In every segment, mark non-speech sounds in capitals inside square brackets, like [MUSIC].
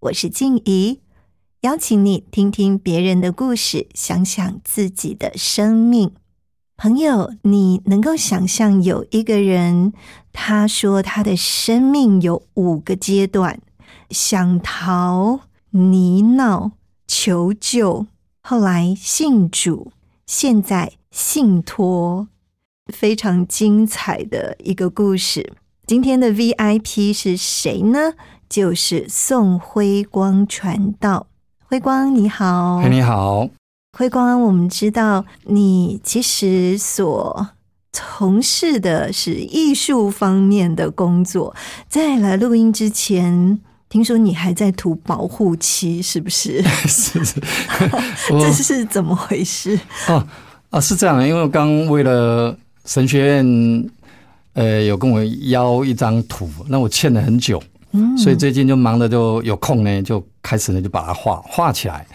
我是静怡，邀请你听听别人的故事，想想自己的生命。朋友，你能够想象有一个人，他说他的生命有五个阶段：想逃、泥淖、求救，后来信主。现在信托非常精彩的一个故事。今天的 VIP 是谁呢？就是宋辉光传道。辉光你好，你好，辉光。我们知道你其实所从事的是艺术方面的工作。在来录音之前。听说你还在涂保护漆，是不是？是 [LAUGHS] 是，[LAUGHS] 这是怎么回事？哦啊，是这样，因为我刚为了神学院，呃，有跟我邀一张图，那我欠了很久，嗯，所以最近就忙的就有空呢，就开始呢就把它画画起来。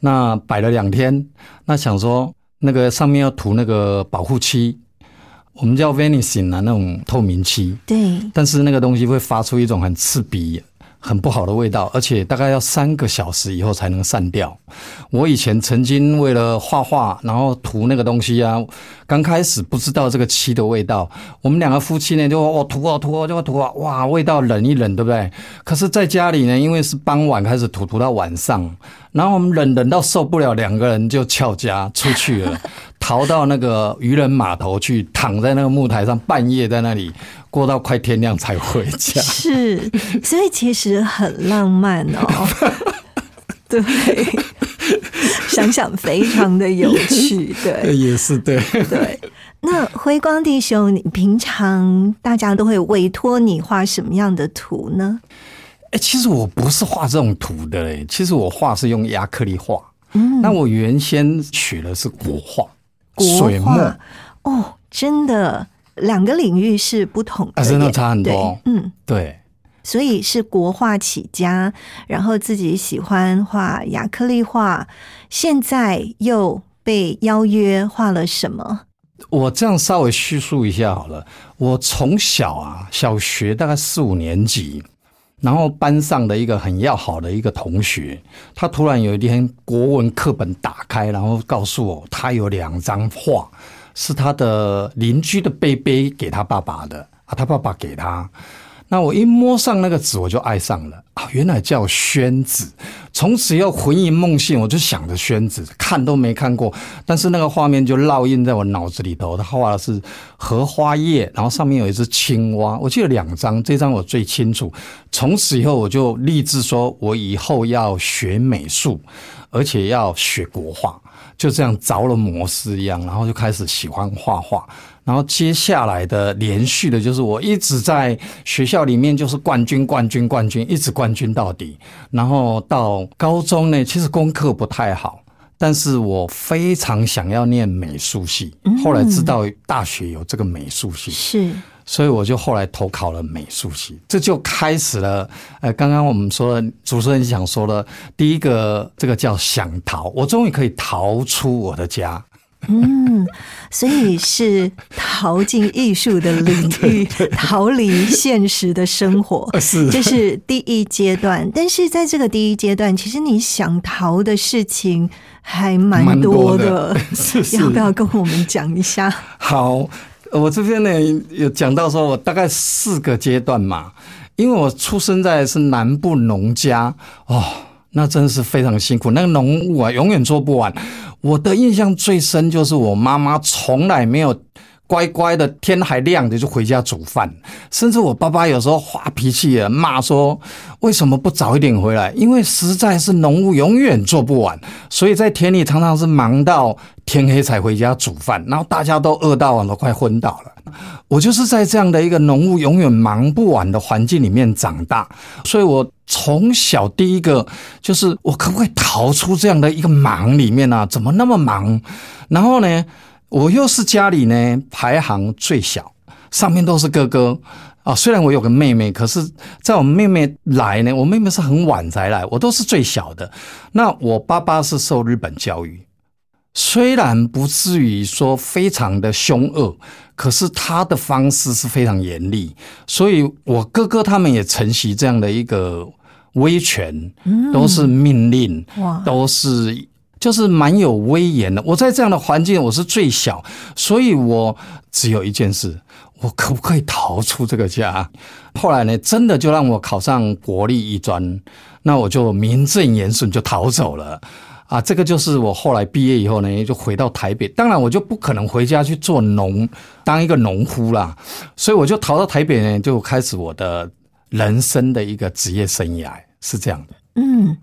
那摆了两天，那想说那个上面要涂那个保护漆，我们叫 vanishing 啊，那种透明漆，对，但是那个东西会发出一种很刺鼻。很不好的味道，而且大概要三个小时以后才能散掉。我以前曾经为了画画，然后涂那个东西啊，刚开始不知道这个漆的味道。我们两个夫妻呢，就哦涂啊涂啊就涂啊，哇，味道冷一冷，对不对？可是在家里呢，因为是傍晚开始涂，涂到晚上，然后我们冷冷到受不了，两个人就翘家出去了，逃到那个渔人码头去，躺在那个木台上，半夜在那里。过到快天亮才回家，[LAUGHS] [LAUGHS] 是，所以其实很浪漫哦。[LAUGHS] 对，想想非常的有趣，对，也是对，对。那辉光弟兄，你平常大家都会委托你画什么样的图呢？哎，其实我不是画这种图的嘞，其实我画是用亚克力画。嗯，那我原先取的是国画，国画哦，真的。两个领域是不同的，真的差很多。嗯，对，所以是国画起家，然后自己喜欢画亚克力画，现在又被邀约画了什么？我这样稍微叙述一下好了。我从小啊，小学大概四五年级，然后班上的一个很要好的一个同学，他突然有一天国文课本打开，然后告诉我他有两张画。是他的邻居的贝贝给他爸爸的啊，他爸爸给他。那我一摸上那个纸，我就爱上了啊！原来叫宣纸，从此要魂萦梦系，我就想着宣纸，看都没看过，但是那个画面就烙印在我脑子里头。他画的是荷花叶，然后上面有一只青蛙，我记得两张，这张我最清楚。从此以后，我就立志说，我以后要学美术，而且要学国画。就这样着了魔似一样，然后就开始喜欢画画。然后接下来的连续的，就是我一直在学校里面就是冠军、冠军、冠军，一直冠军到底。然后到高中呢，其实功课不太好，但是我非常想要念美术系。后来知道大学有这个美术系，是。所以我就后来投考了美术系，这就开始了。呃，刚刚我们说主持人想说的，第一个这个叫想逃，我终于可以逃出我的家。嗯，所以是逃进艺术的领域，[LAUGHS] 逃离现实的生活，[LAUGHS] 是这是第一阶段。但是在这个第一阶段，其实你想逃的事情还蛮多的，[LAUGHS] 要不要跟我们讲一下？好。我这边呢有讲到说，我大概四个阶段嘛，因为我出生在是南部农家哦，那真是非常辛苦。那个农务啊，永远做不完。我的印象最深就是我妈妈从来没有乖乖的，天还亮的就回家煮饭，甚至我爸爸有时候发脾气啊，骂说为什么不早一点回来？因为实在是农务永远做不完，所以在田里常常是忙到天黑才回家煮饭，然后大家都饿到都快昏倒了。我就是在这样的一个农务永远忙不完的环境里面长大，所以我从小第一个就是我可不可以逃出这样的一个忙里面啊？怎么那么忙？然后呢，我又是家里呢排行最小，上面都是哥哥啊。虽然我有个妹妹，可是在我妹妹来呢，我妹妹是很晚才来，我都是最小的。那我爸爸是受日本教育。虽然不至于说非常的凶恶，可是他的方式是非常严厉，所以我哥哥他们也承袭这样的一个威权，都是命令，都是就是蛮有威严的。我在这样的环境，我是最小，所以我只有一件事：我可不可以逃出这个家？后来呢，真的就让我考上国立艺专，那我就名正言顺就逃走了。啊，这个就是我后来毕业以后呢，就回到台北。当然，我就不可能回家去做农，当一个农夫啦。所以我就逃到台北呢，就开始我的人生的一个职业生涯，是这样的。嗯。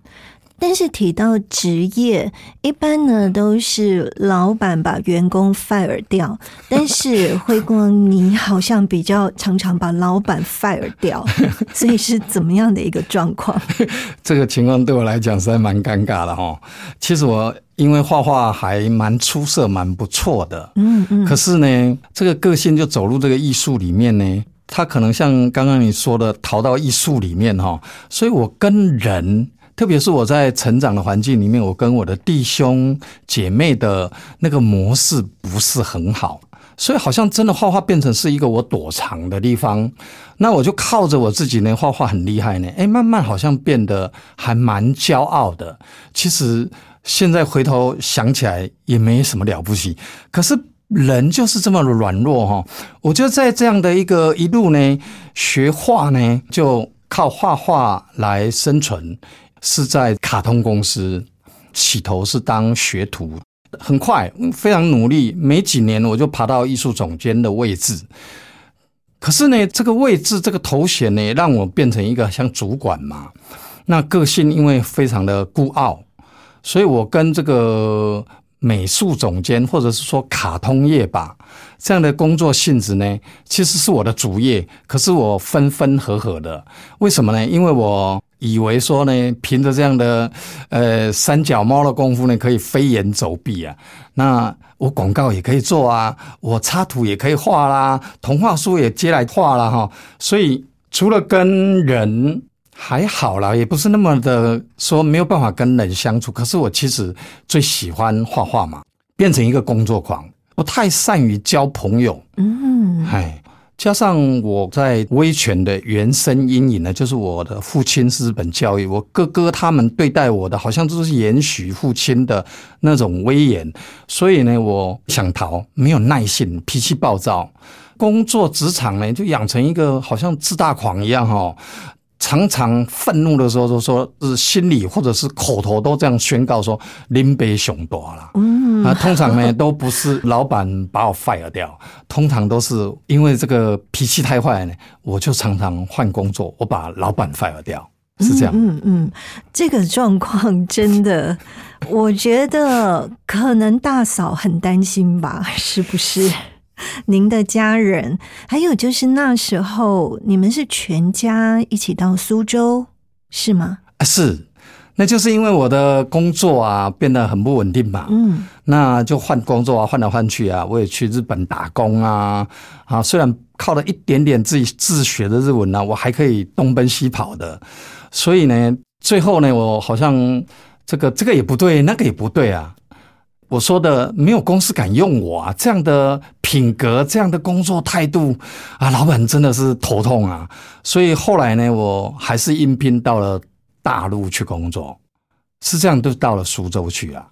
但是提到职业，一般呢都是老板把员工 fire 掉，[LAUGHS] 但是辉光你好像比较常常把老板 fire 掉，[LAUGHS] 所以是怎么样的一个状况？[LAUGHS] 这个情况对我来讲实在蛮尴尬的哈。其实我因为画画还蛮出色、蛮不错的，嗯嗯，可是呢，这个个性就走入这个艺术里面呢，他可能像刚刚你说的逃到艺术里面哈，所以我跟人。特别是我在成长的环境里面，我跟我的弟兄姐妹的那个模式不是很好，所以好像真的画画变成是一个我躲藏的地方。那我就靠着我自己呢，画画很厉害呢，哎，慢慢好像变得还蛮骄傲的。其实现在回头想起来也没什么了不起，可是人就是这么软弱哈。我就在这样的一个一路呢，学画呢，就靠画画来生存。是在卡通公司，起头是当学徒，很快非常努力，没几年我就爬到艺术总监的位置。可是呢，这个位置这个头衔呢，让我变成一个像主管嘛。那个性因为非常的孤傲，所以我跟这个美术总监或者是说卡通业吧这样的工作性质呢，其实是我的主业，可是我分分合合的。为什么呢？因为我。以为说呢，凭着这样的呃三脚猫的功夫呢，可以飞檐走壁啊。那我广告也可以做啊，我插图也可以画啦，童话书也接来画了哈。所以除了跟人还好啦，也不是那么的说没有办法跟人相处。可是我其实最喜欢画画嘛，变成一个工作狂，我太善于交朋友。嗯，嗨。加上我在威权的原生阴影呢，就是我的父亲是日本教育，我哥哥他们对待我的好像都是延续父亲的那种威严，所以呢，我想逃，没有耐性，脾气暴躁，工作职场呢就养成一个好像自大狂一样哈。常常愤怒的时候，都说是心里或者是口头都这样宣告说“林北熊多了”。嗯，啊，通常呢都不是老板把我 fire 掉，通常都是因为这个脾气太坏呢，我就常常换工作，我把老板 fire 掉，是这样。嗯嗯，这个状况真的，我觉得可能大嫂很担心吧，是不是？[LAUGHS] 您的家人，还有就是那时候你们是全家一起到苏州，是吗？啊，是，那就是因为我的工作啊变得很不稳定嘛，嗯，那就换工作啊，换来换去啊，我也去日本打工啊，啊，虽然靠了一点点自己自学的日文呢，我还可以东奔西跑的，所以呢，最后呢，我好像这个这个也不对，那个也不对啊。我说的没有公司敢用我啊！这样的品格，这样的工作态度啊，老板真的是头痛啊！所以后来呢，我还是应聘到了大陆去工作，是这样，就到了苏州去了。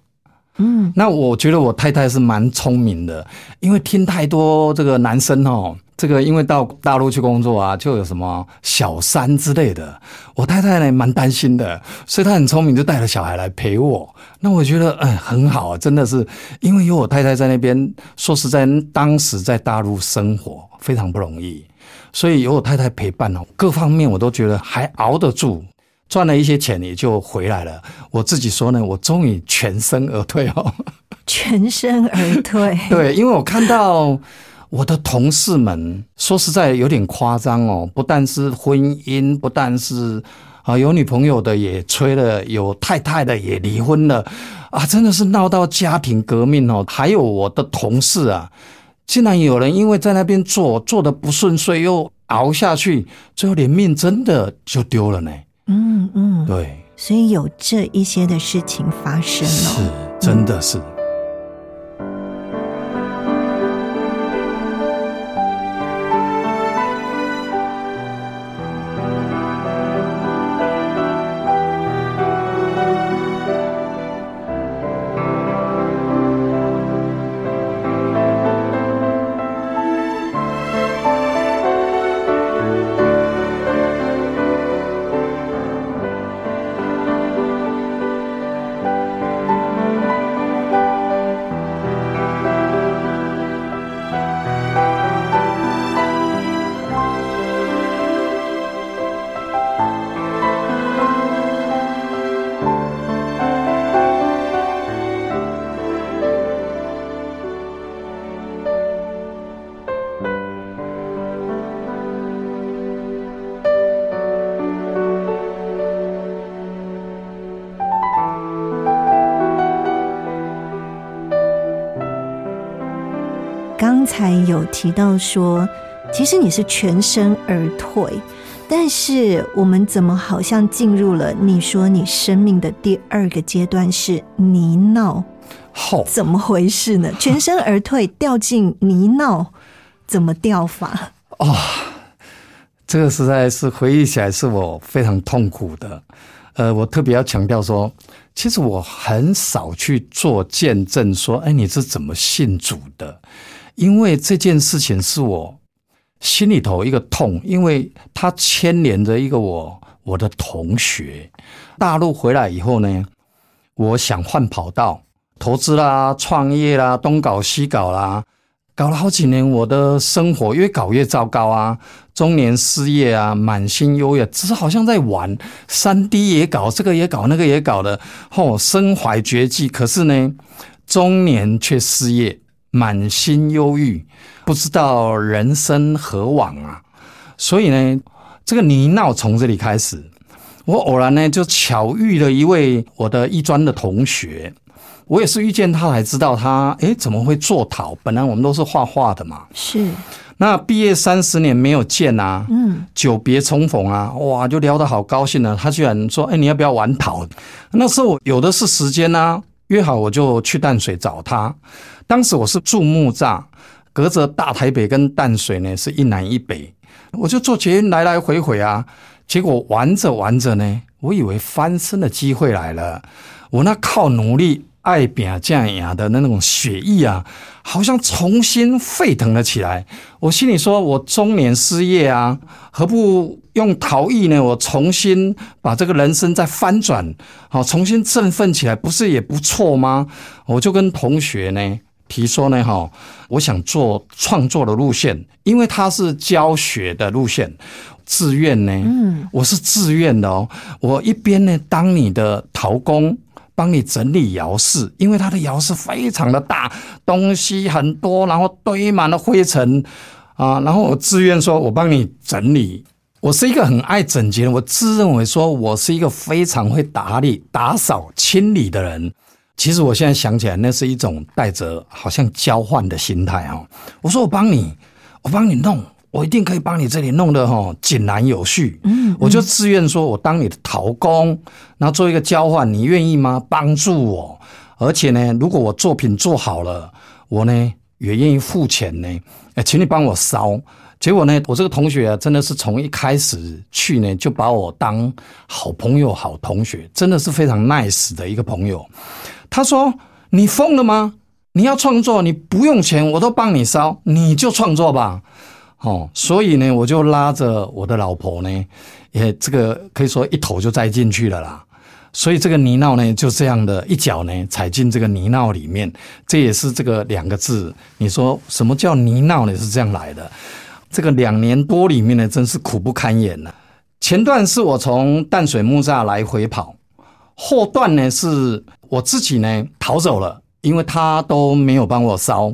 嗯，那我觉得我太太是蛮聪明的，因为听太多这个男生哦这个因为到大陆去工作啊，就有什么小三之类的。我太太呢蛮担心的，所以她很聪明，就带了小孩来陪我。那我觉得，哎，很好，真的是因为有我太太在那边。说实在，当时在大陆生活非常不容易，所以有我太太陪伴哦，各方面我都觉得还熬得住，赚了一些钱也就回来了。我自己说呢，我终于全身而退哦，[LAUGHS] 全身而退。[LAUGHS] 对，因为我看到。我的同事们说实在有点夸张哦，不但是婚姻，不但是啊有女朋友的也吹了，有太太的也离婚了，啊，真的是闹到家庭革命哦。还有我的同事啊，竟然有人因为在那边做做的不顺遂，又熬下去，最后连命真的就丢了呢。嗯嗯，对，所以有这一些的事情发生了，是，真的是。刚才有提到说，其实你是全身而退，但是我们怎么好像进入了你说你生命的第二个阶段是泥淖？好，怎么回事呢？[LAUGHS] 全身而退，掉进泥淖，怎么掉法？哦，这个实在是回忆起来是我非常痛苦的。呃，我特别要强调说，其实我很少去做见证，说，哎，你是怎么信主的？因为这件事情是我心里头一个痛，因为它牵连着一个我我的同学，大陆回来以后呢，我想换跑道，投资啦、创业啦、东搞西搞啦，搞了好几年，我的生活越搞越糟糕啊，中年失业啊，满心忧郁，只是好像在玩，三 D 也搞，这个也搞，那个也搞的，吼，身怀绝技，可是呢，中年却失业。满心忧郁，不知道人生何往啊！所以呢，这个泥淖从这里开始。我偶然呢就巧遇了一位我的艺专的同学，我也是遇见他才知道他，诶怎么会做陶？本来我们都是画画的嘛。是。那毕业三十年没有见啊，嗯，久别重逢啊，哇，就聊得好高兴呢。他居然说，哎，你要不要玩陶？那时候有的是时间啊，约好我就去淡水找他。当时我是住木栅，隔着大台北跟淡水呢是一南一北，我就坐捷运来来回回啊。结果玩着玩着呢，我以为翻身的机会来了，我那靠努力爱拼这样的那种血意啊，好像重新沸腾了起来。我心里说，我中年失业啊，何不用陶艺呢？我重新把这个人生再翻转，好，重新振奋起来，不是也不错吗？我就跟同学呢。提说呢，哈，我想做创作的路线，因为它是教学的路线，自愿呢，嗯，我是自愿的哦。我一边呢当你的陶工，帮你整理窑室，因为他的窑室非常的大，东西很多，然后堆满了灰尘啊。然后我自愿说，我帮你整理。我是一个很爱整洁的，我自认为说我是一个非常会打理、打扫、清理的人。其实我现在想起来，那是一种带着好像交换的心态哦。我说我帮你，我帮你弄，我一定可以帮你这里弄得哈井然有序。嗯，我就自愿说我当你的陶工，然后做一个交换，你愿意吗？帮助我，而且呢，如果我作品做好了，我呢也愿意付钱呢。哎，请你帮我烧。结果呢，我这个同学啊，真的是从一开始去呢，就把我当好朋友、好同学，真的是非常 nice 的一个朋友。他说：“你疯了吗？你要创作，你不用钱，我都帮你烧，你就创作吧。”哦，所以呢，我就拉着我的老婆呢，也这个可以说一头就栽进去了啦。所以这个泥淖呢，就这样的一脚呢踩进这个泥淖里面，这也是这个两个字。你说什么叫泥淖呢？是这样来的。这个两年多里面呢，真是苦不堪言了。前段是我从淡水木栅来回跑，后段呢是我自己呢逃走了，因为他都没有帮我烧，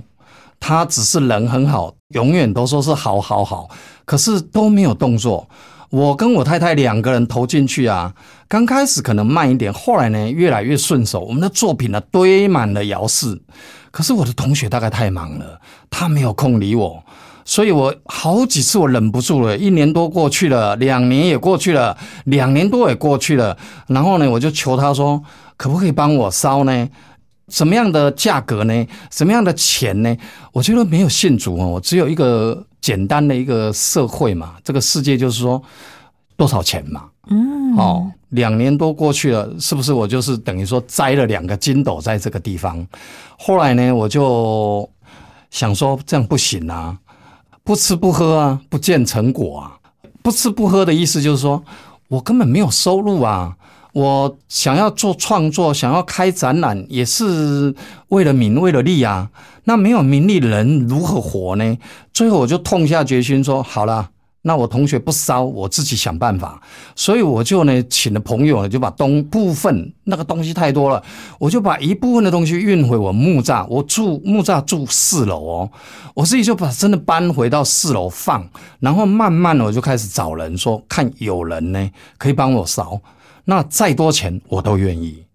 他只是人很好，永远都说是好好好，可是都没有动作。我跟我太太两个人投进去啊，刚开始可能慢一点，后来呢越来越顺手。我们的作品呢堆满了窑室，可是我的同学大概太忙了，他没有空理我，所以我好几次我忍不住了。一年多过去了，两年也过去了，两年多也过去了，然后呢我就求他说，可不可以帮我烧呢？什么样的价格呢？什么样的钱呢？我觉得没有信主哦，我只有一个简单的一个社会嘛。这个世界就是说多少钱嘛。嗯，哦，两年多过去了，是不是我就是等于说栽了两个筋斗在这个地方？后来呢，我就想说这样不行啊，不吃不喝啊，不见成果啊。不吃不喝的意思就是说我根本没有收入啊。我想要做创作，想要开展览，也是为了名，为了利啊。那没有名利，人如何活呢？最后我就痛下决心说：好了，那我同学不烧，我自己想办法。所以我就呢，请了朋友，就把东部分那个东西太多了，我就把一部分的东西运回我木栅。我住木栅住四楼哦，我自己就把真的搬回到四楼放，然后慢慢我就开始找人说，看有人呢可以帮我烧。那再多钱我都愿意，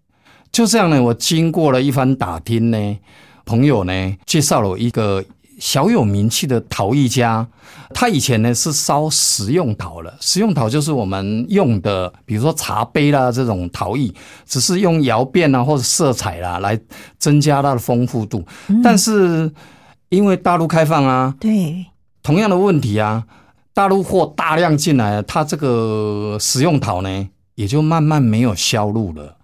就这样呢。我经过了一番打听呢，朋友呢介绍了一个小有名气的陶艺家。他以前呢是烧实用陶了，实用陶就是我们用的，比如说茶杯啦这种陶艺，只是用窑变啊或者色彩啦来增加它的丰富度。但是因为大陆开放啊，对，同样的问题啊，大陆货大量进来，它这个实用陶呢。也就慢慢没有销路了，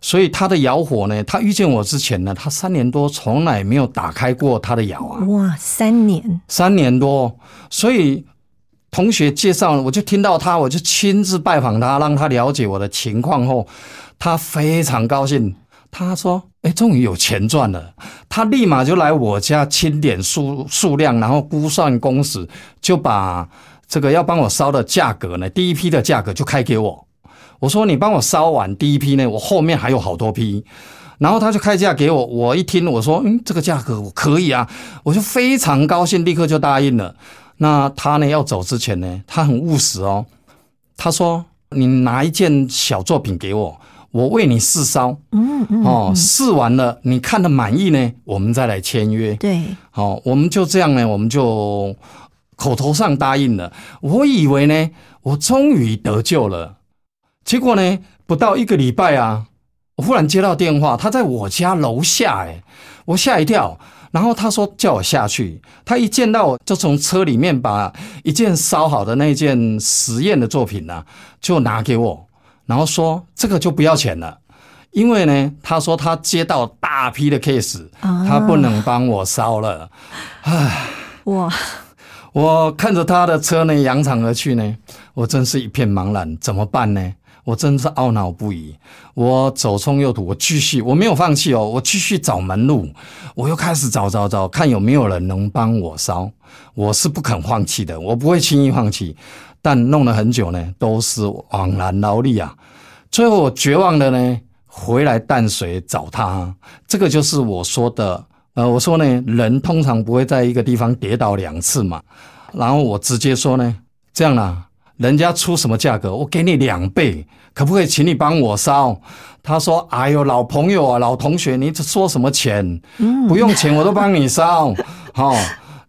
所以他的窑火呢，他遇见我之前呢，他三年多从来没有打开过他的窑啊。哇，三年，三年多，所以同学介绍，我就听到他，我就亲自拜访他，让他了解我的情况后，他非常高兴，他说：“哎，终于有钱赚了。”他立马就来我家清点数数量，然后估算工时，就把这个要帮我烧的价格呢，第一批的价格就开给我。我说你帮我烧完第一批呢，我后面还有好多批，然后他就开价给我。我一听我说，嗯，这个价格我可以啊，我就非常高兴，立刻就答应了。那他呢要走之前呢，他很务实哦。他说你拿一件小作品给我，我为你试烧，嗯嗯，哦，试完了你看的满意呢，我们再来签约。对，好，我们就这样呢，我们就口头上答应了。我以为呢，我终于得救了。结果呢？不到一个礼拜啊，我忽然接到电话，他在我家楼下，哎，我吓一跳。然后他说叫我下去，他一见到我就从车里面把一件烧好的那件实验的作品呢，就拿给我，然后说这个就不要钱了，因为呢，他说他接到大批的 case，他不能帮我烧了。唉，哇！我看着他的车呢扬长而去呢，我真是一片茫然，怎么办呢？我真是懊恼不已。我左冲右突，我继续，我没有放弃哦，我继续找门路。我又开始找找找，看有没有人能帮我烧。我是不肯放弃的，我不会轻易放弃。但弄了很久呢，都是枉然劳力啊。最后我绝望的呢，回来淡水找他。这个就是我说的，呃，我说呢，人通常不会在一个地方跌倒两次嘛。然后我直接说呢，这样啦。人家出什么价格，我给你两倍，可不可以请你帮我烧？他说：“哎呦，老朋友啊，老同学，你说什么钱？不用钱，我都帮你烧。[LAUGHS] ”好，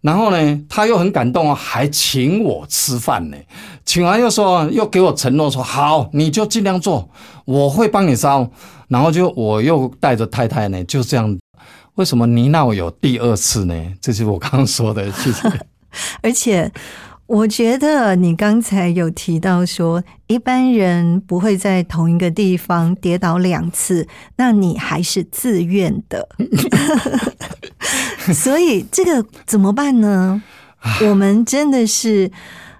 然后呢，他又很感动啊，还请我吃饭呢。请完又说，又给我承诺说：“好，你就尽量做，我会帮你烧。”然后就我又带着太太呢，就这样。为什么泥淖有第二次呢？这是我刚刚说的，谢谢。[LAUGHS] 而且。我觉得你刚才有提到说，一般人不会在同一个地方跌倒两次，那你还是自愿的，[LAUGHS] 所以这个怎么办呢？我们真的是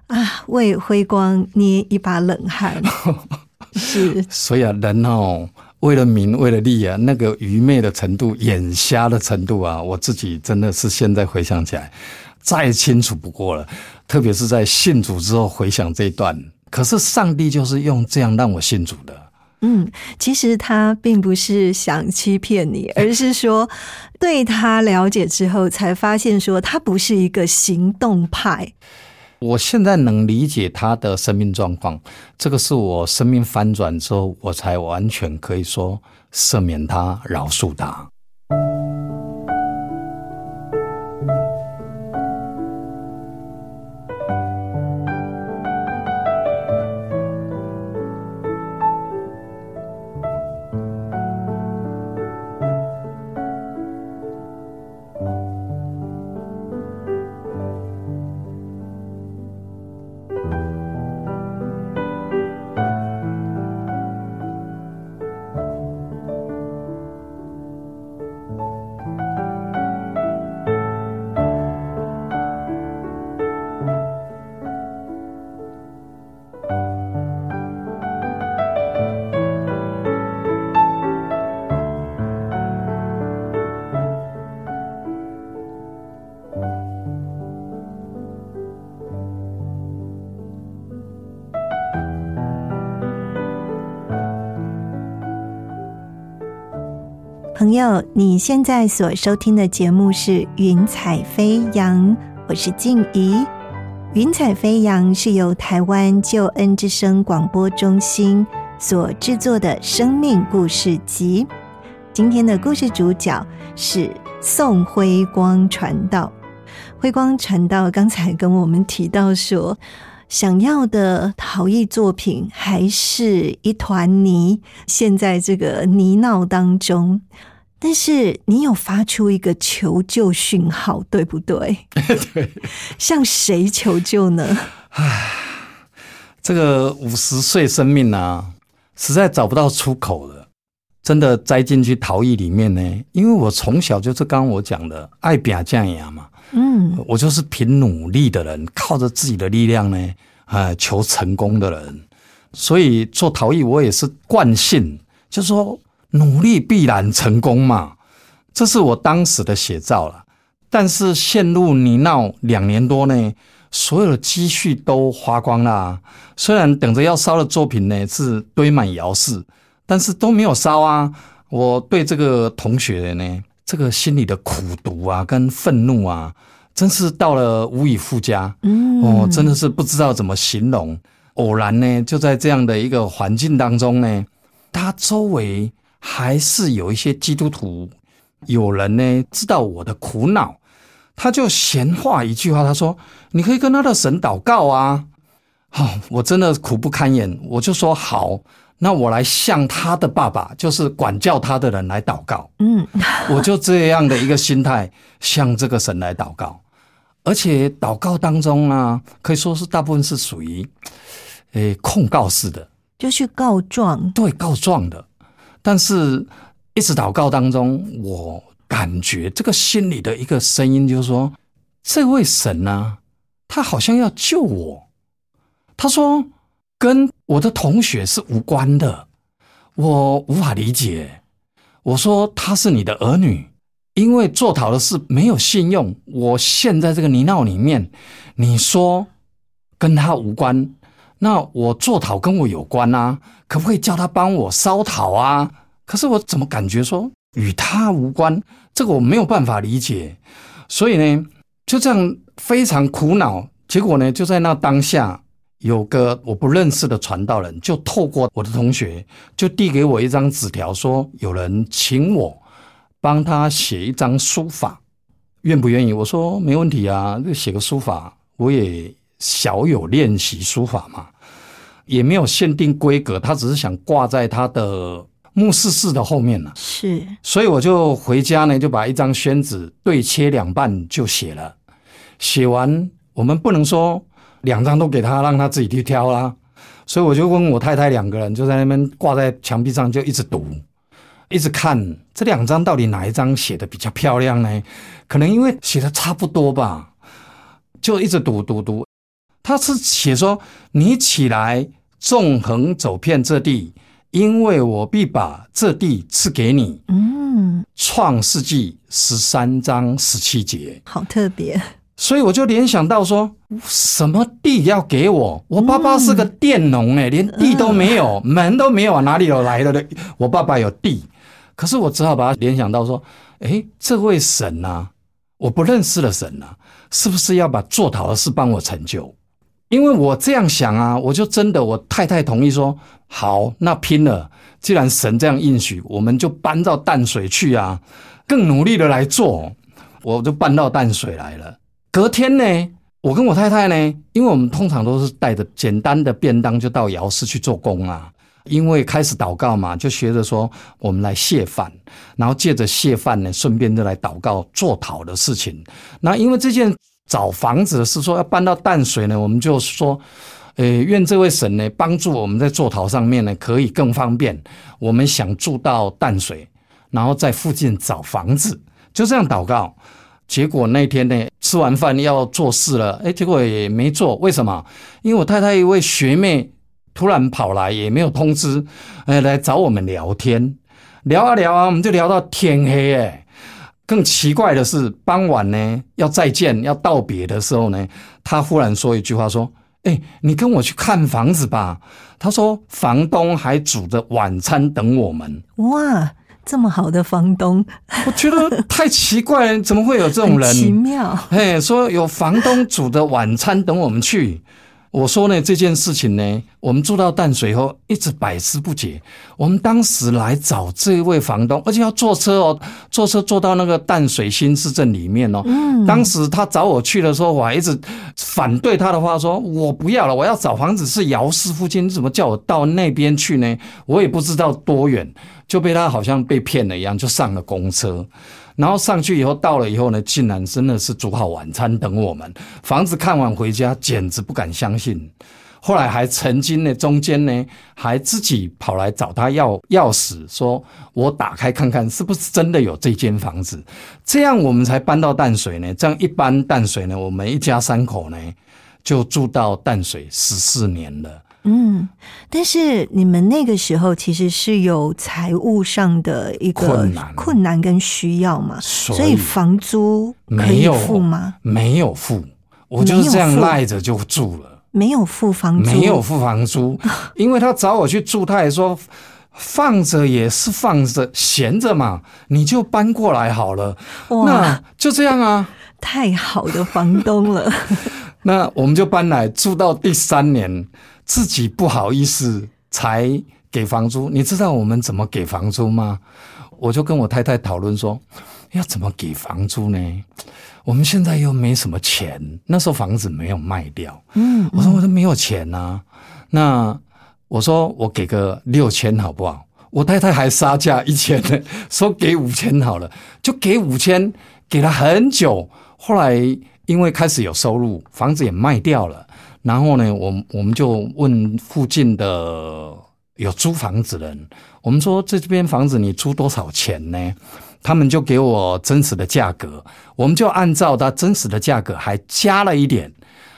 啊，为辉光捏一把冷汗。[LAUGHS] 是，所以啊，人哦，为了名，为了利啊，那个愚昧的程度、眼瞎的程度啊，我自己真的是现在回想起来，再清楚不过了。特别是在信主之后回想这一段，可是上帝就是用这样让我信主的。嗯，其实他并不是想欺骗你，而是说对他了解之后，才发现说他不是一个行动派。我现在能理解他的生命状况，这个是我生命翻转之后，我才完全可以说赦免他、饶恕他。朋友，你现在所收听的节目是《云彩飞扬》，我是静怡。《云彩飞扬》是由台湾救恩之声广播中心所制作的生命故事集。今天的故事主角是宋辉光传道。辉光传道刚才跟我们提到说。想要的陶艺作品还是一团泥，陷在这个泥淖当中。但是你有发出一个求救讯号，对不对？对。[LAUGHS] 向谁求救呢？唉，这个五十岁生命啊，实在找不到出口了。真的栽进去陶艺里面呢？因为我从小就是刚刚我讲的爱表匠牙嘛。嗯，我就是凭努力的人，靠着自己的力量呢，啊，求成功的人。所以做陶艺，我也是惯性，就是说努力必然成功嘛。这是我当时的写照了。但是陷入泥淖两年多呢，所有的积蓄都花光了。虽然等着要烧的作品呢是堆满窑室，但是都没有烧啊。我对这个同学呢。这个心里的苦毒啊，跟愤怒啊，真是到了无以复加。嗯，哦，真的是不知道怎么形容。偶然呢，就在这样的一个环境当中呢，他周围还是有一些基督徒，有人呢知道我的苦恼，他就闲话一句话，他说：“你可以跟他的神祷告啊。”好，我真的苦不堪言，我就说好。那我来向他的爸爸，就是管教他的人来祷告。嗯，我就这样的一个心态向这个神来祷告，而且祷告当中啊，可以说是大部分是属于，诶控告式的，就去告状。对，告状的。但是一直祷告当中，我感觉这个心里的一个声音就是说，这位神呢，他好像要救我。他说。跟我的同学是无关的，我无法理解。我说他是你的儿女，因为做讨的事没有信用，我陷在这个泥淖里面。你说跟他无关，那我做讨跟我有关啊？可不可以叫他帮我烧讨啊？可是我怎么感觉说与他无关？这个我没有办法理解。所以呢，就这样非常苦恼。结果呢，就在那当下。有个我不认识的传道人，就透过我的同学，就递给我一张纸条，说有人请我帮他写一张书法，愿不愿意？我说没问题啊，就写个书法，我也小有练习书法嘛，也没有限定规格，他只是想挂在他的墓室室的后面呢。是，所以我就回家呢，就把一张宣纸对切两半就写了，写完我们不能说。两张都给他，让他自己去挑啦。所以我就问我太太，两个人就在那边挂在墙壁上，就一直读，一直看这两张到底哪一张写的比较漂亮呢？可能因为写的差不多吧。就一直读读读。他是写说：“你起来，纵横走遍这地，因为我必把这地赐给你。”嗯，创世纪十三章十七节。好特别。所以我就联想到说，什么地要给我？我爸爸是个佃农哎，连地都没有，门都没有，哪里有来的呢？我爸爸有地，可是我只好把它联想到说，哎，这位神呐，我不认识的神呐，是不是要把做好的事帮我成就？因为我这样想啊，我就真的，我太太同意说，好，那拼了。既然神这样应许，我们就搬到淡水去啊，更努力的来做，我就搬到淡水来了。隔天呢，我跟我太太呢，因为我们通常都是带着简单的便当就到窑室去做工啊。因为开始祷告嘛，就学着说我们来谢饭，然后借着谢饭呢，顺便就来祷告做讨的事情。那因为这件找房子是说要搬到淡水呢，我们就说，呃，愿这位神呢帮助我们在做讨上面呢可以更方便。我们想住到淡水，然后在附近找房子，就这样祷告。结果那天呢，吃完饭要做事了，哎，结果也没做。为什么？因为我太太一位学妹突然跑来，也没有通知，哎，来找我们聊天，聊啊聊啊，我们就聊到天黑。哎，更奇怪的是，傍晚呢要再见要道别的时候呢，他忽然说一句话，说：“哎，你跟我去看房子吧。”他说房东还煮着晚餐等我们。哇！这么好的房东，[LAUGHS] 我觉得太奇怪了，怎么会有这种人？奇妙，嘿，说有房东煮的晚餐等我们去。我说呢，这件事情呢，我们住到淡水后一直百思不解。我们当时来找这位房东，而且要坐车哦，坐车坐到那个淡水新市镇里面哦。嗯，当时他找我去的时候，我还一直反对他的话，说我不要了，我要找房子是姚氏附近，你怎么叫我到那边去呢？我也不知道多远。就被他好像被骗了一样，就上了公车，然后上去以后到了以后呢，竟然真的是煮好晚餐等我们。房子看完回家，简直不敢相信。后来还曾经呢，中间呢，还自己跑来找他要钥匙，说我打开看看是不是真的有这间房子。这样我们才搬到淡水呢。这样一搬淡水呢，我们一家三口呢，就住到淡水十四年了。嗯，但是你们那个时候其实是有财务上的一个困难、困难跟需要嘛，所以房租没有付吗？没有付，我就是这样赖着就住了，没有付房租，没有付房租，[LAUGHS] 因为他找我去住，他也说放着也是放着，闲着嘛，你就搬过来好了。那就这样啊，太好的房东了。[LAUGHS] 那我们就搬来住到第三年。自己不好意思才给房租，你知道我们怎么给房租吗？我就跟我太太讨论说，要怎么给房租呢？我们现在又没什么钱，那时候房子没有卖掉。嗯，我说我都没有钱呐。那我说我给个六千好不好？我太太还杀价一千呢，[LAUGHS] 说给五千好了，就给五千，给了很久。后来因为开始有收入，房子也卖掉了。然后呢，我我们就问附近的有租房子的人，我们说这边房子你租多少钱呢？他们就给我真实的价格，我们就按照他真实的价格还加了一点，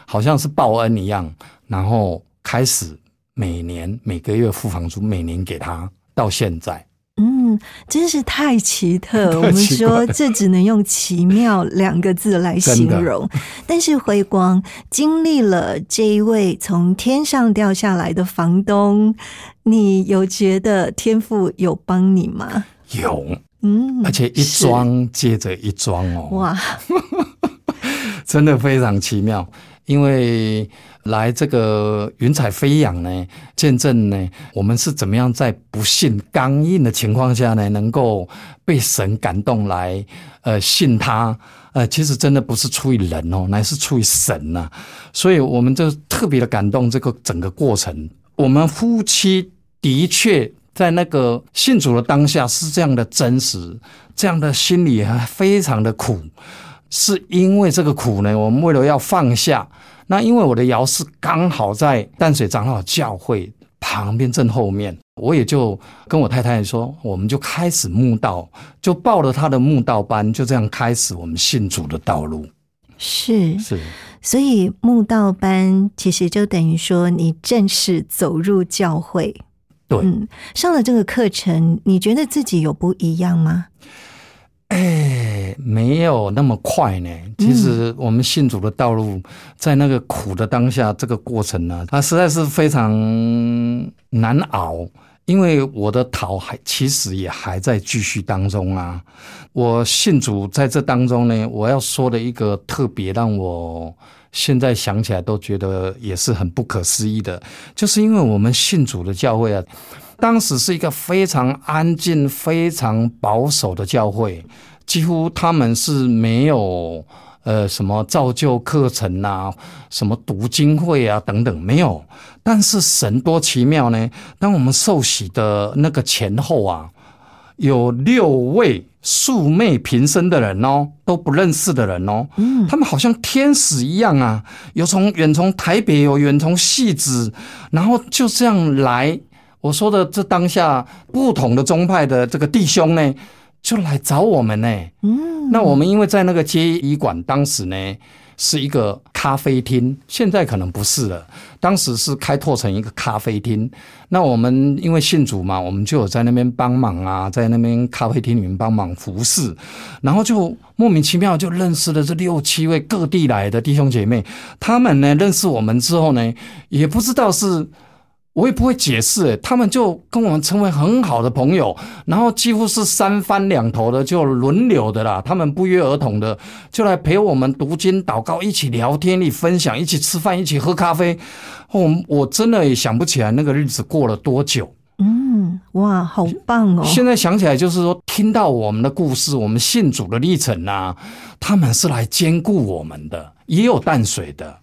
好像是报恩一样，然后开始每年每个月付房租，每年给他到现在。嗯，真是太奇特。[LAUGHS] 我们说这只能用“奇妙”两个字来形容。但是辉光经历了这一位从天上掉下来的房东，你有觉得天赋有帮你吗？有，嗯，而且一桩接着一桩哦，哇，[LAUGHS] 真的非常奇妙，因为。来这个云彩飞扬呢，见证呢，我们是怎么样在不信刚硬的情况下呢，能够被神感动来，呃，信他，呃，其实真的不是出于人哦，乃是出于神呐，所以我们就特别的感动这个整个过程。我们夫妻的确在那个信主的当下是这样的真实，这样的心里还非常的苦，是因为这个苦呢，我们为了要放下。那因为我的窑是刚好在淡水长老教会旁边正后面，我也就跟我太太说，我们就开始墓道，就报了他的墓道班，就这样开始我们信主的道路。是，是所以慕道班其实就等于说你正式走入教会。对。嗯，上了这个课程，你觉得自己有不一样吗？哎，没有那么快呢。其实我们信主的道路，在那个苦的当下，这个过程呢，它实在是非常难熬。因为我的讨还其实也还在继续当中啊。我信主在这当中呢，我要说的一个特别让我现在想起来都觉得也是很不可思议的，就是因为我们信主的教会啊，当时是一个非常安静、非常保守的教会，几乎他们是没有。呃，什么造就课程啊，什么读经会啊，等等，没有。但是神多奇妙呢！当我们受洗的那个前后啊，有六位素昧平生的人哦，都不认识的人哦，嗯，他们好像天使一样啊，有从远从台北，有远从戏子，然后就这样来。我说的这当下不同的宗派的这个弟兄呢。就来找我们呢。嗯，那我们因为在那个街医馆，当时呢是一个咖啡厅，现在可能不是了。当时是开拓成一个咖啡厅。那我们因为信主嘛，我们就有在那边帮忙啊，在那边咖啡厅里面帮忙服侍，然后就莫名其妙就认识了这六七位各地来的弟兄姐妹。他们呢认识我们之后呢，也不知道是。我也不会解释，他们就跟我们成为很好的朋友，然后几乎是三番两头的就轮流的啦。他们不约而同的就来陪我们读经、祷告，一起聊天、一起分享、一起吃饭、一起喝咖啡。我我真的也想不起来那个日子过了多久。嗯，哇，好棒哦！现在想起来，就是说听到我们的故事，我们信主的历程啊，他们是来兼顾我们的，也有淡水的。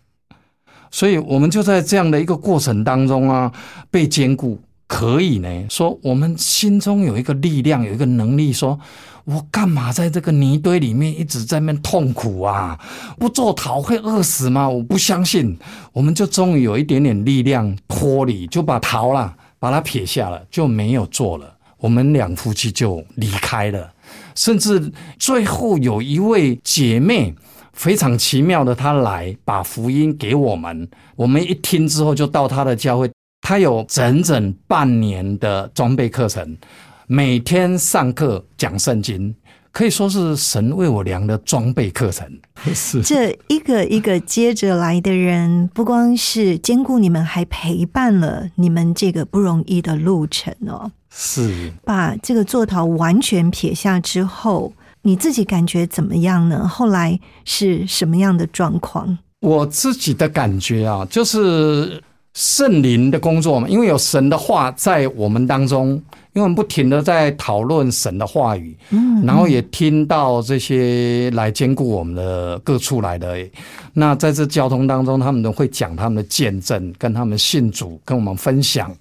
所以，我们就在这样的一个过程当中啊，被兼顾，可以呢说，我们心中有一个力量，有一个能力，说我干嘛在这个泥堆里面一直在那痛苦啊？不做陶会饿死吗？我不相信。我们就终于有一点点力量脱离，就把陶了，把它撇下了，就没有做了。我们两夫妻就离开了，甚至最后有一位姐妹。非常奇妙的，他来把福音给我们，我们一听之后就到他的教会。他有整整半年的装备课程，每天上课讲圣经，可以说是神为我量的装备课程。是这一个一个接着来的人，不光是兼顾你们，还陪伴了你们这个不容易的路程哦。是把这个座套完全撇下之后。你自己感觉怎么样呢？后来是什么样的状况？我自己的感觉啊，就是圣灵的工作嘛，因为有神的话在我们当中，因为我们不停的在讨论神的话语，嗯，然后也听到这些来兼顾我们的各处来的，那在这交通当中，他们都会讲他们的见证，跟他们信主，跟我们分享。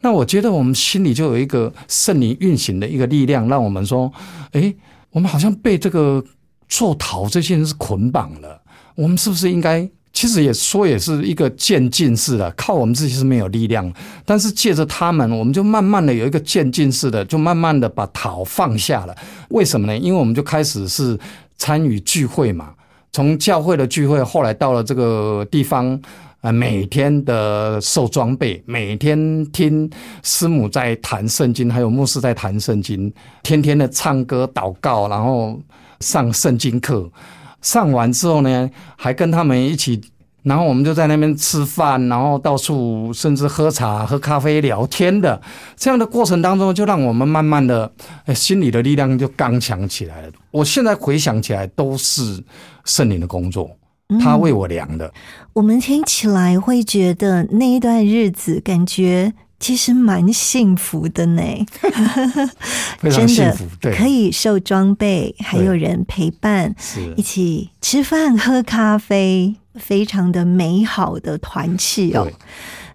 那我觉得我们心里就有一个圣灵运行的一个力量，让我们说，哎。我们好像被这个做陶这些人是捆绑了。我们是不是应该？其实也说也是一个渐进式的，靠我们自己是没有力量。但是借着他们，我们就慢慢的有一个渐进式的，就慢慢的把陶放下了。为什么呢？因为我们就开始是参与聚会嘛，从教会的聚会，后来到了这个地方。啊，每天的受装备，每天听师母在谈圣经，还有牧师在谈圣经，天天的唱歌祷告，然后上圣经课，上完之后呢，还跟他们一起，然后我们就在那边吃饭，然后到处甚至喝茶、喝咖啡、聊天的这样的过程当中，就让我们慢慢的心里的力量就刚强起来了。我现在回想起来，都是圣灵的工作。他为我量的，我们听起来会觉得那一段日子感觉其实蛮幸福的呢，[LAUGHS] 非常幸福，对，可以受装备，还有人陪伴，一起吃饭喝咖啡，非常的美好的团契哦。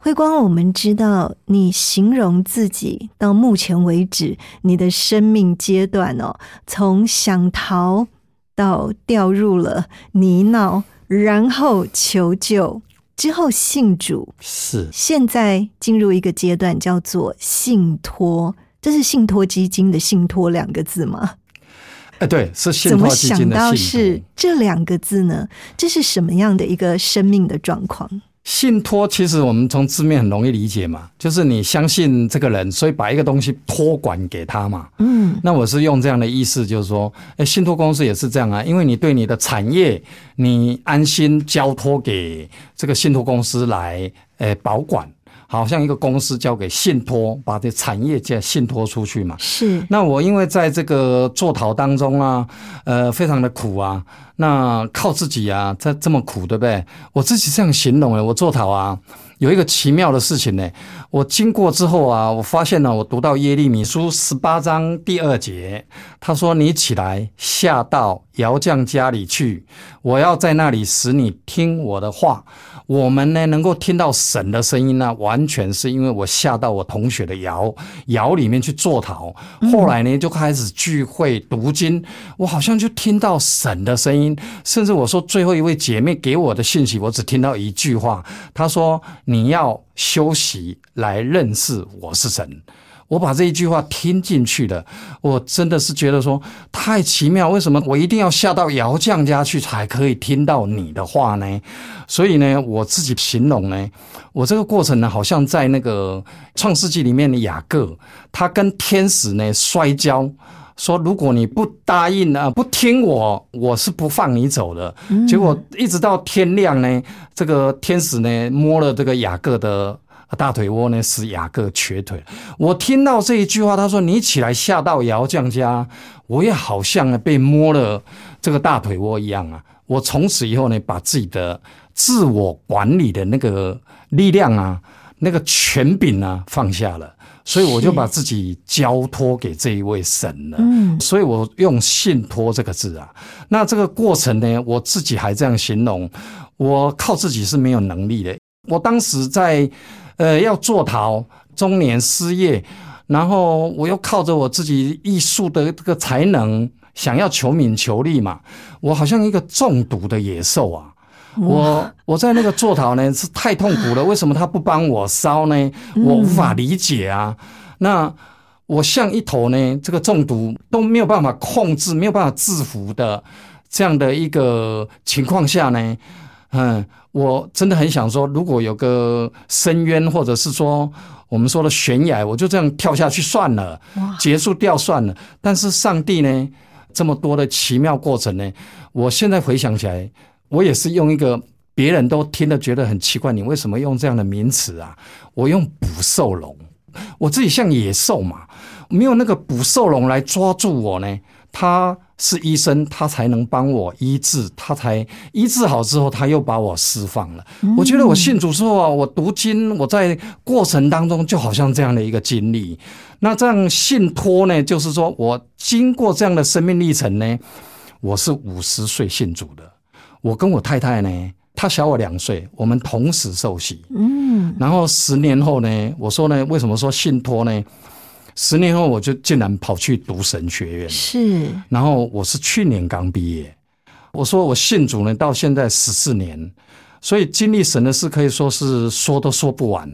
辉光，我们知道你形容自己到目前为止你的生命阶段哦，从想逃到掉入了泥淖。然后求救之后信主是现在进入一个阶段叫做信托，这是信托基金的信托两个字吗？哎，对，是信怎么托基金想到是托。这两个字呢？这是什么样的一个生命的状况？信托其实我们从字面很容易理解嘛，就是你相信这个人，所以把一个东西托管给他嘛。嗯，那我是用这样的意思，就是说，哎，信托公司也是这样啊，因为你对你的产业，你安心交托给这个信托公司来，诶，保管，好像一个公司交给信托，把这产业再信托出去嘛。是那我因为在这个做陶当中啊，呃，非常的苦啊，那靠自己啊，在这么苦，对不对？我自己这样形容哎，我做陶啊，有一个奇妙的事情呢。我经过之后啊，我发现呢，我读到耶利米书十八章第二节，他说：“你起来下到窑匠家里去，我要在那里使你听我的话。”我们呢能够听到神的声音呢，完全是因为我下到我同学的窑窑里面去坐陶，后来呢就开始聚会读经，我好像就听到神的声音，甚至我说最后一位姐妹给我的信息，我只听到一句话，她说你要休息来认识我是神。我把这一句话听进去了，我真的是觉得说太奇妙，为什么我一定要下到姚匠家去才可以听到你的话呢？所以呢，我自己形容呢，我这个过程呢，好像在那个创世纪里面的雅各，他跟天使呢摔跤。说如果你不答应啊，不听我，我是不放你走的。结果一直到天亮呢，这个天使呢摸了这个雅各的大腿窝呢，使雅各瘸腿。我听到这一句话，他说：“你起来下到窑匠家。”我也好像呢被摸了这个大腿窝一样啊！我从此以后呢，把自己的自我管理的那个力量啊，那个权柄啊放下了。所以我就把自己交托给这一位神了。嗯，所以我用信托这个字啊。那这个过程呢，我自己还这样形容：我靠自己是没有能力的。我当时在呃要做陶，中年失业，然后我又靠着我自己艺术的这个才能，想要求名求利嘛。我好像一个中毒的野兽啊！我我在那个做陶呢是太痛苦了，为什么他不帮我烧呢？我无法理解啊。那我像一头呢，这个中毒都没有办法控制、没有办法制服的这样的一个情况下呢，嗯，我真的很想说，如果有个深渊，或者是说我们说的悬崖，我就这样跳下去算了，结束掉算了。但是上帝呢，这么多的奇妙过程呢，我现在回想起来。我也是用一个别人都听了觉得很奇怪，你为什么用这样的名词啊？我用捕兽笼，我自己像野兽嘛，没有那个捕兽笼来抓住我呢。他是医生，他才能帮我医治，他才医治好之后，他又把我释放了。我觉得我信主之后啊，我读经，我在过程当中就好像这样的一个经历。那这样信托呢，就是说我经过这样的生命历程呢，我是五十岁信主的。我跟我太太呢，她小我两岁，我们同时受洗。嗯，然后十年后呢，我说呢，为什么说信托呢？十年后我就竟然跑去读神学院。是，然后我是去年刚毕业。我说我信主呢，到现在十四年，所以经历神的事可以说是说都说不完，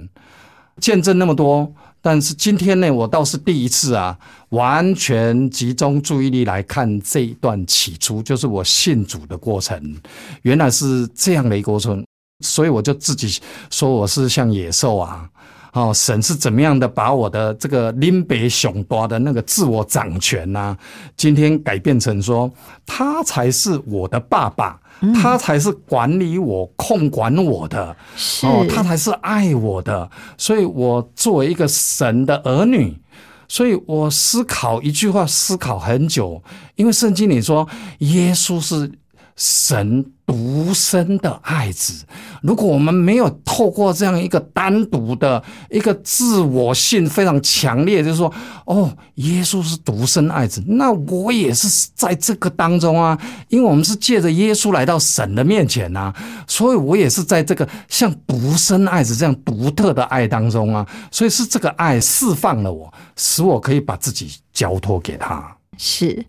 见证那么多。但是今天呢，我倒是第一次啊，完全集中注意力来看这一段起初，就是我信主的过程，原来是这样的一个过程，所以我就自己说我是像野兽啊，哦，神是怎么样的把我的这个林北雄多的那个自我掌权呐、今天改变成说他才是我的爸爸。他才是管理我、控管我的，哦，他才是爱我的，所以我作为一个神的儿女，所以我思考一句话，思考很久，因为圣经里说耶稣是神独生的爱子。如果我们没有透过这样一个单独的一个自我性非常强烈，就是说，哦，耶稣是独生爱子，那我也是在这个当中啊，因为我们是借着耶稣来到神的面前呐、所以我也是在这个像独生爱子这样独特的爱当中啊，所以是这个爱释放了我，使我可以把自己交托给他。是。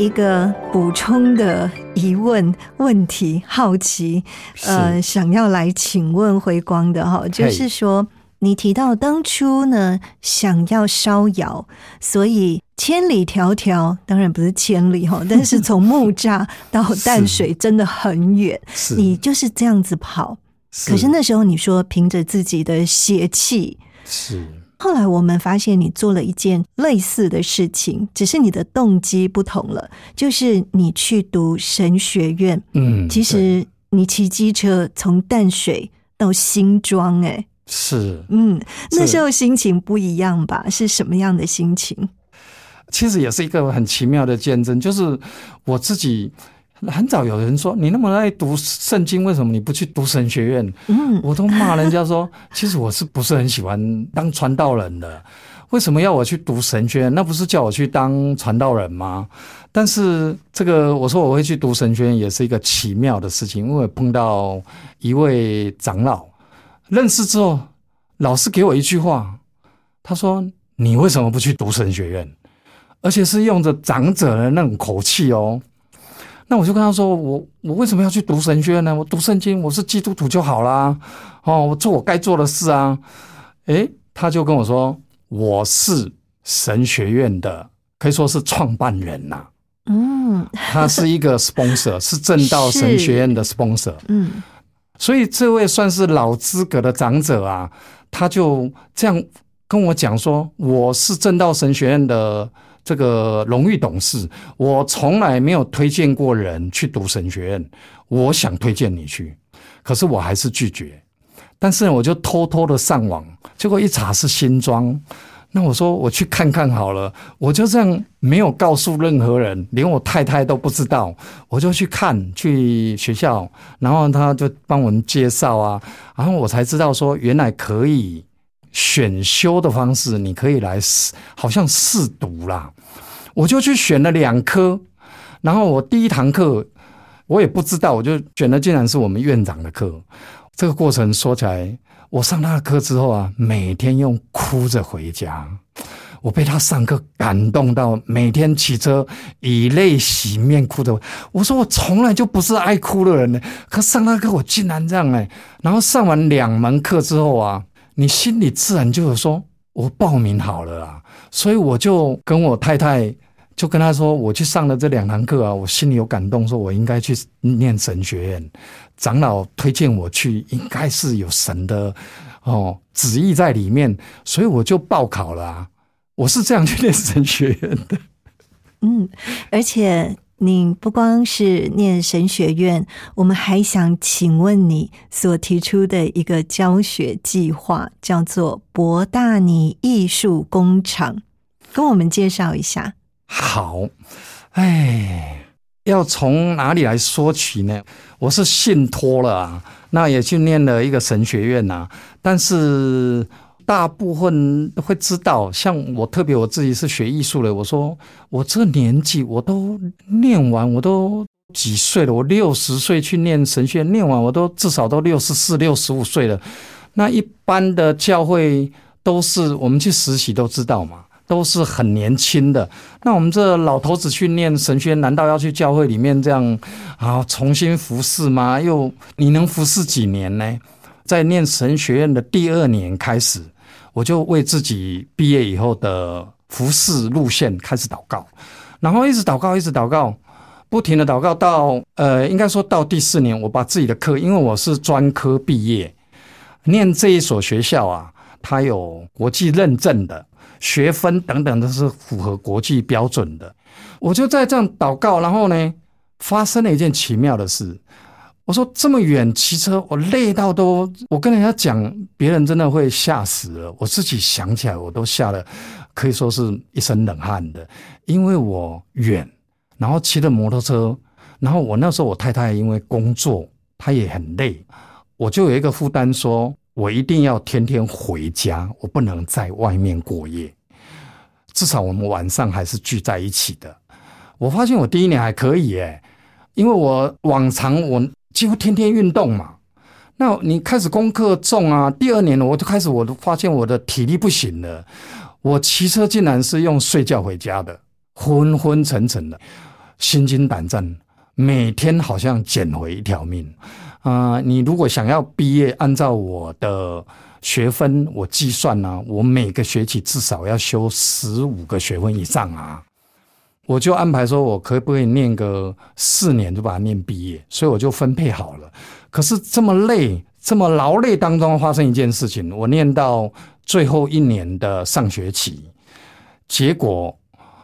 一个补充的疑问、问题、好奇，呃，想要来请问辉光的哈，就是说，你提到当初呢想要烧窑，所以千里迢迢，当然不是千里哈，[LAUGHS] 但是从木栅到淡水真的很远，你就是这样子跑。可是那时候你说凭着自己的邪气，是后来我们发现你做了一件类似的事情，只是你的动机不同了，就是你去读神学院。嗯，其实你骑机车从淡水到新庄、哎，是嗯，那是时候心情不一样吧？是什么样的心情？其实也是一个很奇妙的见证，就是我自己很早有人说你那么爱读圣经，为什么你不去读神学院？嗯，我都骂人家说，其实我是不是很喜欢当传道人的？为什么要我去读神学院？那不是叫我去当传道人吗？但是这个我说我会去读神学院，也是一个奇妙的事情，因为我碰到一位长老，认识之后，老师给我一句话，他说：“你为什么不去读神学院？”而且是用着长者的那种口气哦。那我就跟他说：“我我为什么要去读神学院呢？我读圣经，我是基督徒就好啦。哦，我做我该做的事啊。”诶，他就跟我说：“我是神学院的，可以说是创办人呐、嗯他是一个 sponsor，是正道神学院的 sponsor。嗯所以这位算是老资格的长者啊，他就这样跟我讲说：“我是正道神学院的这个荣誉董事，我从来没有推荐过人去读神学院，我想推荐你去，可是我还是拒绝。但是我就偷偷的上网，结果一查是新庄。”那我说我去看看好了，我就这样没有告诉任何人，连我太太都不知道，我就去看去学校，然后他就帮我们介绍啊，然后我才知道说原来可以选修的方式，你可以来试，好像试读啦，我就去选了两科，然后我第一堂课我也不知道，我就选的竟然是我们院长的课，这个过程说起来。我上他的课之后啊，每天用哭着回家。我被他上课感动到，每天骑车以泪洗面，哭着。我说我从来就不是爱哭的人呢，可上他课我竟然这样哎。然后上完两门课之后啊，你心里自然就有说，我报名好了啊。所以我就跟我太太就跟他说，我去上了这两堂课啊，我心里有感动，说我应该去念神学院。长老推荐我去，应该是有神的哦旨意在里面，所以我就报考了、啊。我是这样去念神学院的。嗯，而且你不光是念神学院，我们还想请问你所提出的一个教学计划，叫做博大尼艺术工厂，跟我们介绍一下。好，哎，要从哪里来说起呢？我是信托了啊，那也去念了一个神学院呐、但是大部分会知道，像我特别我自己是学艺术的，我说我这年纪我都念完，我都几岁了？我六十岁去念神学院，念完我都至少都六十四、六十五岁了。那一般的教会都是我们去实习都知道嘛。都是很年轻的，那我们这老头子去念神学，难道要去教会里面这样啊重新服侍吗？又你能服侍几年呢？在念神学院的第二年开始，我就为自己毕业以后的服侍路线开始祷告，然后一直祷告，一直祷告，不停的祷告到呃，应该说到第四年，我把自己的课，因为我是专科毕业，念这一所学校啊，它有国际认证的。学分等等都是符合国际标准的，我就在这样祷告，然后呢，发生了一件奇妙的事。我说这么远骑车，我累到都，我跟人家讲，别人真的会吓死了。我自己想起来，我都吓得可以说是一身冷汗的，因为我远，然后骑着摩托车，然后我那时候我太太因为工作，她也很累，我就有一个负担说。我一定要天天回家，我不能在外面过夜。至少我们晚上还是聚在一起的。我发现我第一年还可以耶，因为我往常我几乎天天运动嘛。那你开始功课重啊，第二年我就开始，我都发现我的体力不行了。我骑车竟然是用睡觉回家的，昏昏沉沉的，心惊胆战，每天好像捡回一条命。啊、你如果想要毕业，按照我的学分，我计算呢、我每个学期至少要修十五个学分以上啊。我就安排说，我可不可以念个四年就把它念毕业，所以我就分配好了。可是这么累、这么劳累当中发生一件事情，我念到最后一年的上学期，结果，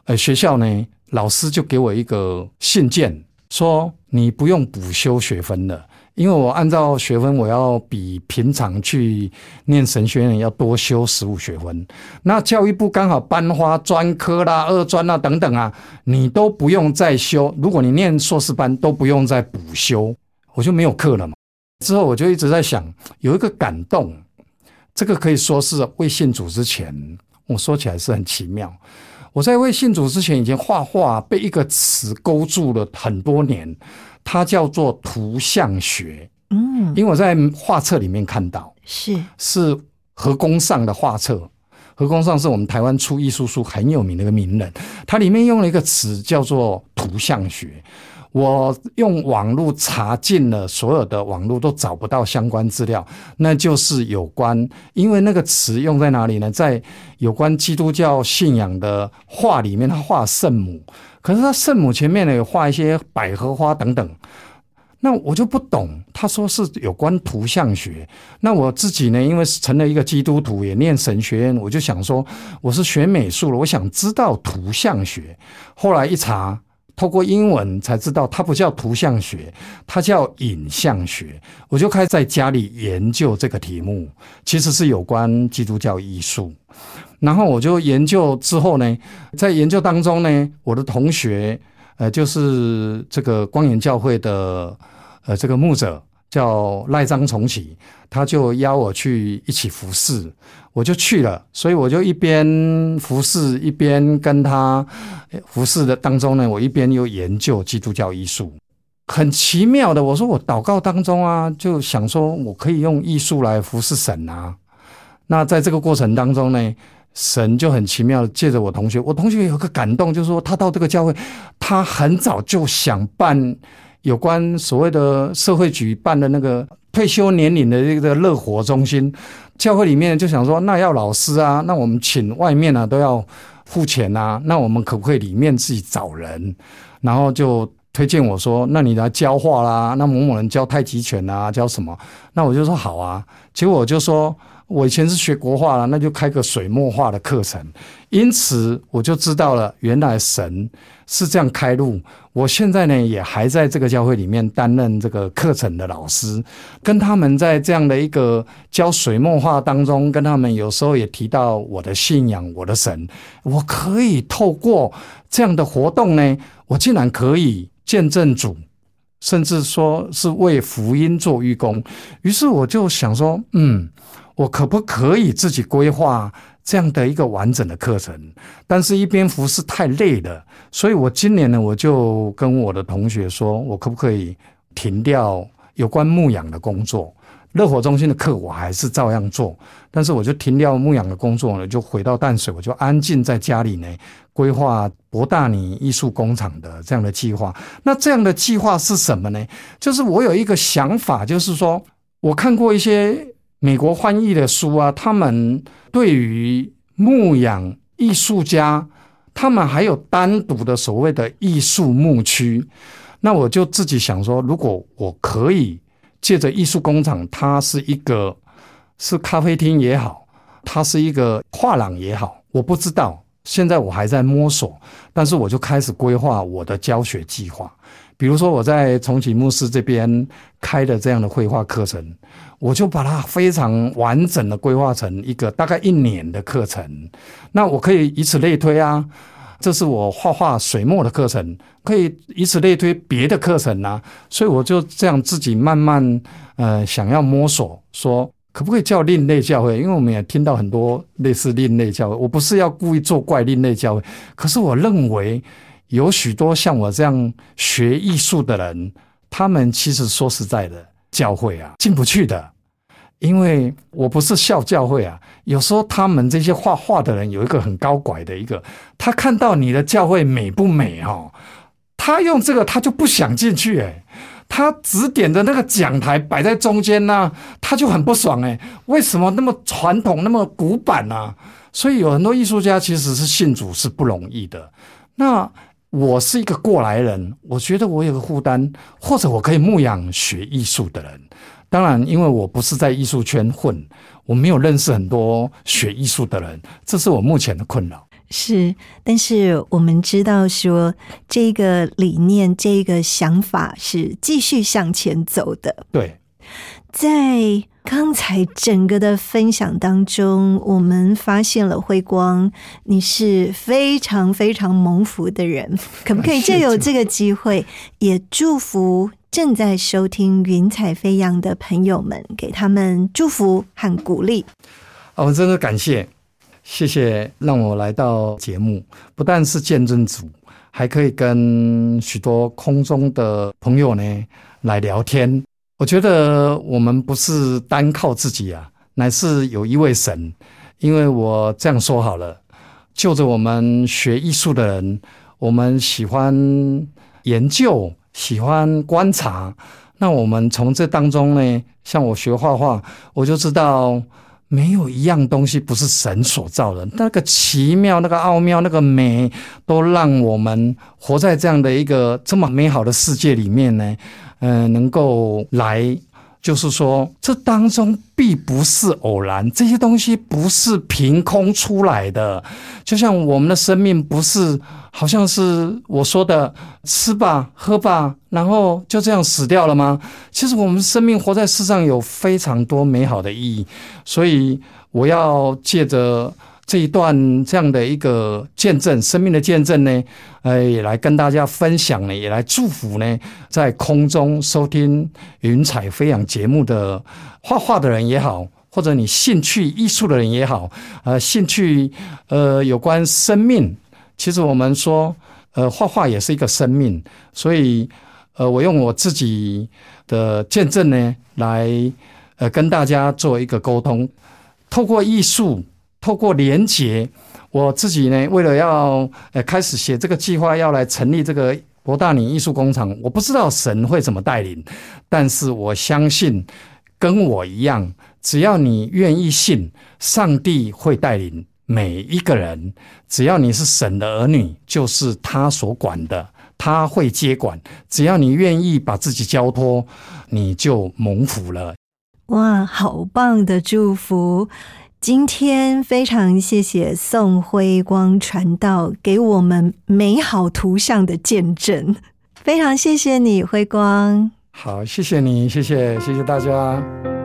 呃，学校呢，老师就给我一个信件，说你不用补修学分了。因为我按照学分，我要比平常去念神学院要多修十五学分。那教育部刚好颁发专科啦、二专啦等等啊，你都不用再修。如果你念硕士班，都不用再补修，我就没有课了嘛。之后我就一直在想，有一个感动，这个可以说是为信主之前，我说起来是很奇妙。我在为信主之前，已经画画被一个词勾住了很多年，它叫做图像学。嗯，因为我在画册里面看到，是是何公上的画册。何公上是我们台湾出艺术书很有名的一个名人，他里面用了一个词叫做图像学。我用网络查尽了所有的网络都找不到相关资料，那就是有关，因为那个词用在哪里呢？在有关基督教信仰的画里面，他画圣母，可是他圣母前面呢有画一些百合花等等。那我就不懂，他说是有关图像学。那我自己呢，因为成了一个基督徒，也念神学院，我就想说，我是学美术了，我想知道图像学。后来一查，透过英文才知道，它不叫图像学，它叫影像学。我就开始在家里研究这个题目，其实是有关基督教艺术。然后我就研究之后呢，在研究当中呢，我的同学。呃，就是这个光远教会的呃这个牧者叫赖章重启，他就邀我去一起服侍，我就去了，所以我就一边服侍一边跟他服侍的当中呢，我一边又研究基督教艺术，很奇妙的。我说我祷告当中啊，就想说我可以用艺术来服侍神啊。那在这个过程当中呢，神就很奇妙借着我同学，我同学有个感动，就是说他到这个教会，他很早就想办有关所谓的社会局办的那个退休年龄的这个乐活中心，教会里面就想说，那要老师啊，那我们请外面啊都要付钱啊，那我们可不可以里面自己找人？然后就推荐我说，那你来教画啦，那某某人教太极拳啊，教什么？那我就说好啊，结果我就说。我以前是学国画了，那就开个水墨画的课程，因此我就知道了，原来神是这样开路。我现在呢，也还在这个教会里面担任这个课程的老师，跟他们在这样的一个教水墨画当中，跟他们有时候也提到我的信仰，我的神，我可以透过这样的活动呢，我竟然可以见证主。甚至说是为福音做愚公，于是我就想说，嗯，我可不可以自己规划这样的一个完整的课程？但是，一边服侍太累了，所以我今年呢，我就跟我的同学说，我可不可以停掉有关牧养的工作？热火中心的课我还是照样做，但是我就停掉牧养的工作呢，就回到淡水，我就安静在家里呢，规划博大尼艺术工厂的这样的计划。那这样的计划是什么呢？就是我有一个想法，就是说我看过一些美国翻译的书啊，他们对于牧养艺术家，他们还有单独的所谓的艺术牧区。那我就自己想说，如果我可以。借着艺术工厂，它是一个是咖啡厅也好，它是一个画廊也好，我不知道，现在我还在摸索。但是我就开始规划我的教学计划，比如说我在重启牧师这边开的这样的绘画课程，我就把它非常完整的规划成一个大概一年的课程。那我可以以此类推啊。这是我画画水墨的课程，可以以此类推别的课程啊，所以我就这样自己慢慢呃想要摸索，说可不可以叫另类教会？因为我们也听到很多类似另类教会，我不是要故意做怪另类教会，可是我认为有许多像我这样学艺术的人，他们其实说实在的，教会啊进不去的，因为我不是笑教会啊，有时候他们这些画画的人有一个很高拐的一个，他看到你的教会美不美哦，他用这个他就不想进去哎，他指点的那个讲台摆在中间呢，他就很不爽哎，为什么那么传统那么古板呢？所以有很多艺术家其实是信主是不容易的。那我是一个过来人，我觉得我有个负担，或者我可以牧养学艺术的人。当然，因为我不是在艺术圈混，我没有认识很多学艺术的人，这是我目前的困扰。是，但是我们知道说，这个理念、这个想法是继续向前走的。对，在刚才整个的分享当中，我们发现了辉光，你是非常非常蒙福的人。[LAUGHS] 可不可以借由这个机会，也祝福正在收听《云彩飞扬》的朋友们，给他们祝福和鼓励？啊，我真的感谢。谢谢让我来到节目，不但是见证组，还可以跟许多空中的朋友呢来聊天。我觉得我们不是单靠自己啊，乃是有一位神。因为我这样说好了，就着我们学艺术的人，我们喜欢研究，喜欢观察。那我们从这当中呢，像我学画画，我就知道。没有一样东西不是神所造的，那个奇妙、那个奥妙、那个美，都让我们活在这样的一个这么美好的世界里面呢。嗯，能够来，就是说，这当中必不是偶然，这些东西不是凭空出来的。就像我们的生命不是。好像是我说的吃吧喝吧，然后就这样死掉了吗？其实我们生命活在世上有非常多美好的意义，所以我要借着这一段这样的一个见证，生命的见证呢，呃，也来跟大家分享呢，也来祝福呢，在空中收听云彩飞扬节目的画画的人也好，或者你兴趣艺术的人也好，呃，兴趣呃有关生命。其实我们说，呃，画画也是一个生命，所以，呃，我用我自己的见证呢，来，呃，跟大家做一个沟通。透过艺术，透过连结，我自己呢，为了要呃开始写这个计划，要来成立这个博大尼艺术工厂，我不知道神会怎么带领，但是我相信，跟我一样，只要你愿意信，上帝会带领。每一个人，只要你是神的儿女，就是他所管的，他会接管。只要你愿意把自己交托，你就蒙福了。哇，好棒的祝福！今天非常谢谢宋辉光传道给我们美好图像的见证，非常谢谢你，辉光。好，谢谢你，谢谢，谢谢大家。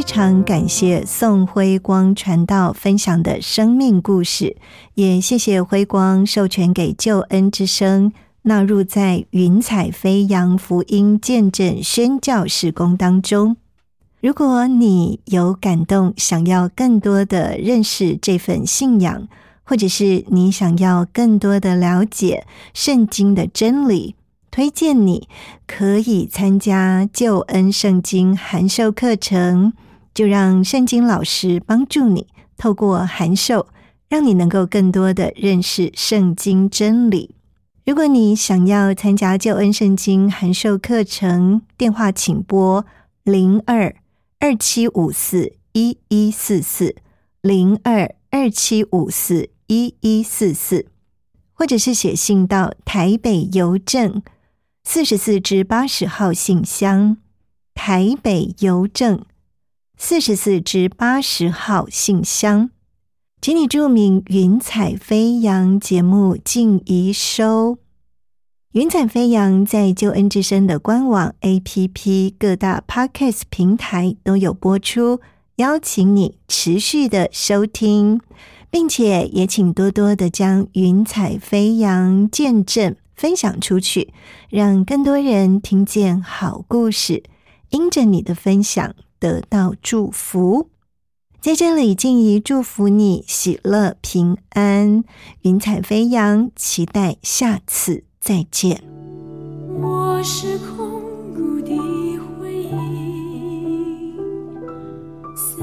非常感谢宋辉光传道分享的生命故事，也谢谢辉光授权给救恩之声纳入在云彩飞扬福音见证宣教事工当中。如果你有感动，想要更多的认识这份信仰，或者是你想要更多的了解圣经的真理。推荐你可以参加救恩圣经函授课程，就让圣经老师帮助你，透过函授，让你能够更多的认识圣经真理。如果你想要参加救恩圣经函授课程，电话请拨零二二七五四一一四四零二二七五四一一四四，或者是写信到台北邮政。四十四至八十号信箱，台北邮政四十四至八十号信箱。请你注明“云彩飞扬”节目静怡收。云彩飞扬在救恩之声的官网、APP、各大 Podcast 平台都有播出，邀请你持续的收听，并且也请多多的将云彩飞扬见证分享出去，让更多人听见好故事，因着你的分享得到祝福。在这里，静怡祝福你喜乐平安，云彩飞扬，期待下次再见。我是空谷的回忆，四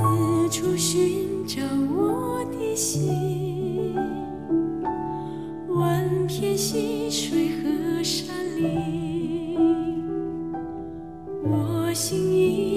处寻找我的心，万片溪水和山林，我心依